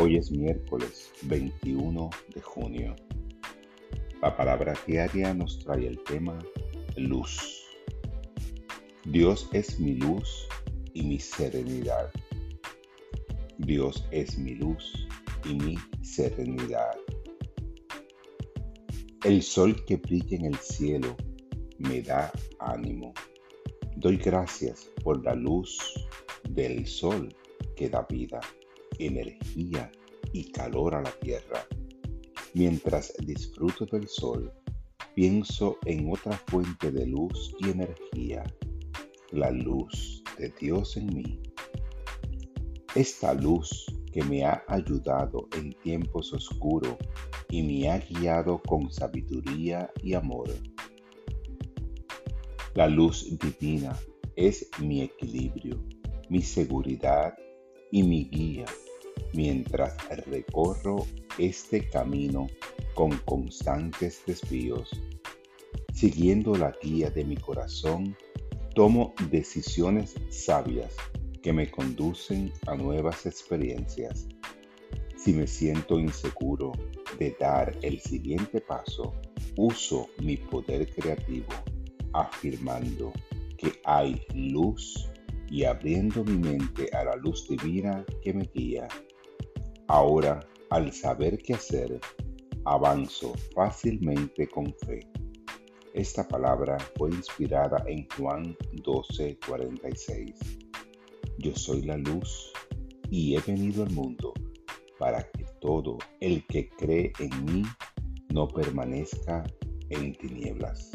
Hoy es miércoles 21 de junio. La palabra diaria nos trae el tema luz. Dios es mi luz y mi serenidad. Dios es mi luz y mi serenidad. El sol que brilla en el cielo me da ánimo. Doy gracias por la luz del sol que da vida, energía y calor a la tierra. Mientras disfruto del sol, pienso en otra fuente de luz y energía, la luz de Dios en mí. Esta luz que me ha ayudado en tiempos oscuros y me ha guiado con sabiduría y amor. La luz divina es mi equilibrio, mi seguridad y mi guía mientras recorro este camino con constantes desvíos. Siguiendo la guía de mi corazón, tomo decisiones sabias que me conducen a nuevas experiencias. Si me siento inseguro de dar el siguiente paso, uso mi poder creativo afirmando que hay luz y abriendo mi mente a la luz divina que me guía. Ahora, al saber qué hacer, avanzo fácilmente con fe. Esta palabra fue inspirada en Juan 12:46. Yo soy la luz y he venido al mundo para que todo el que cree en mí no permanezca en tinieblas.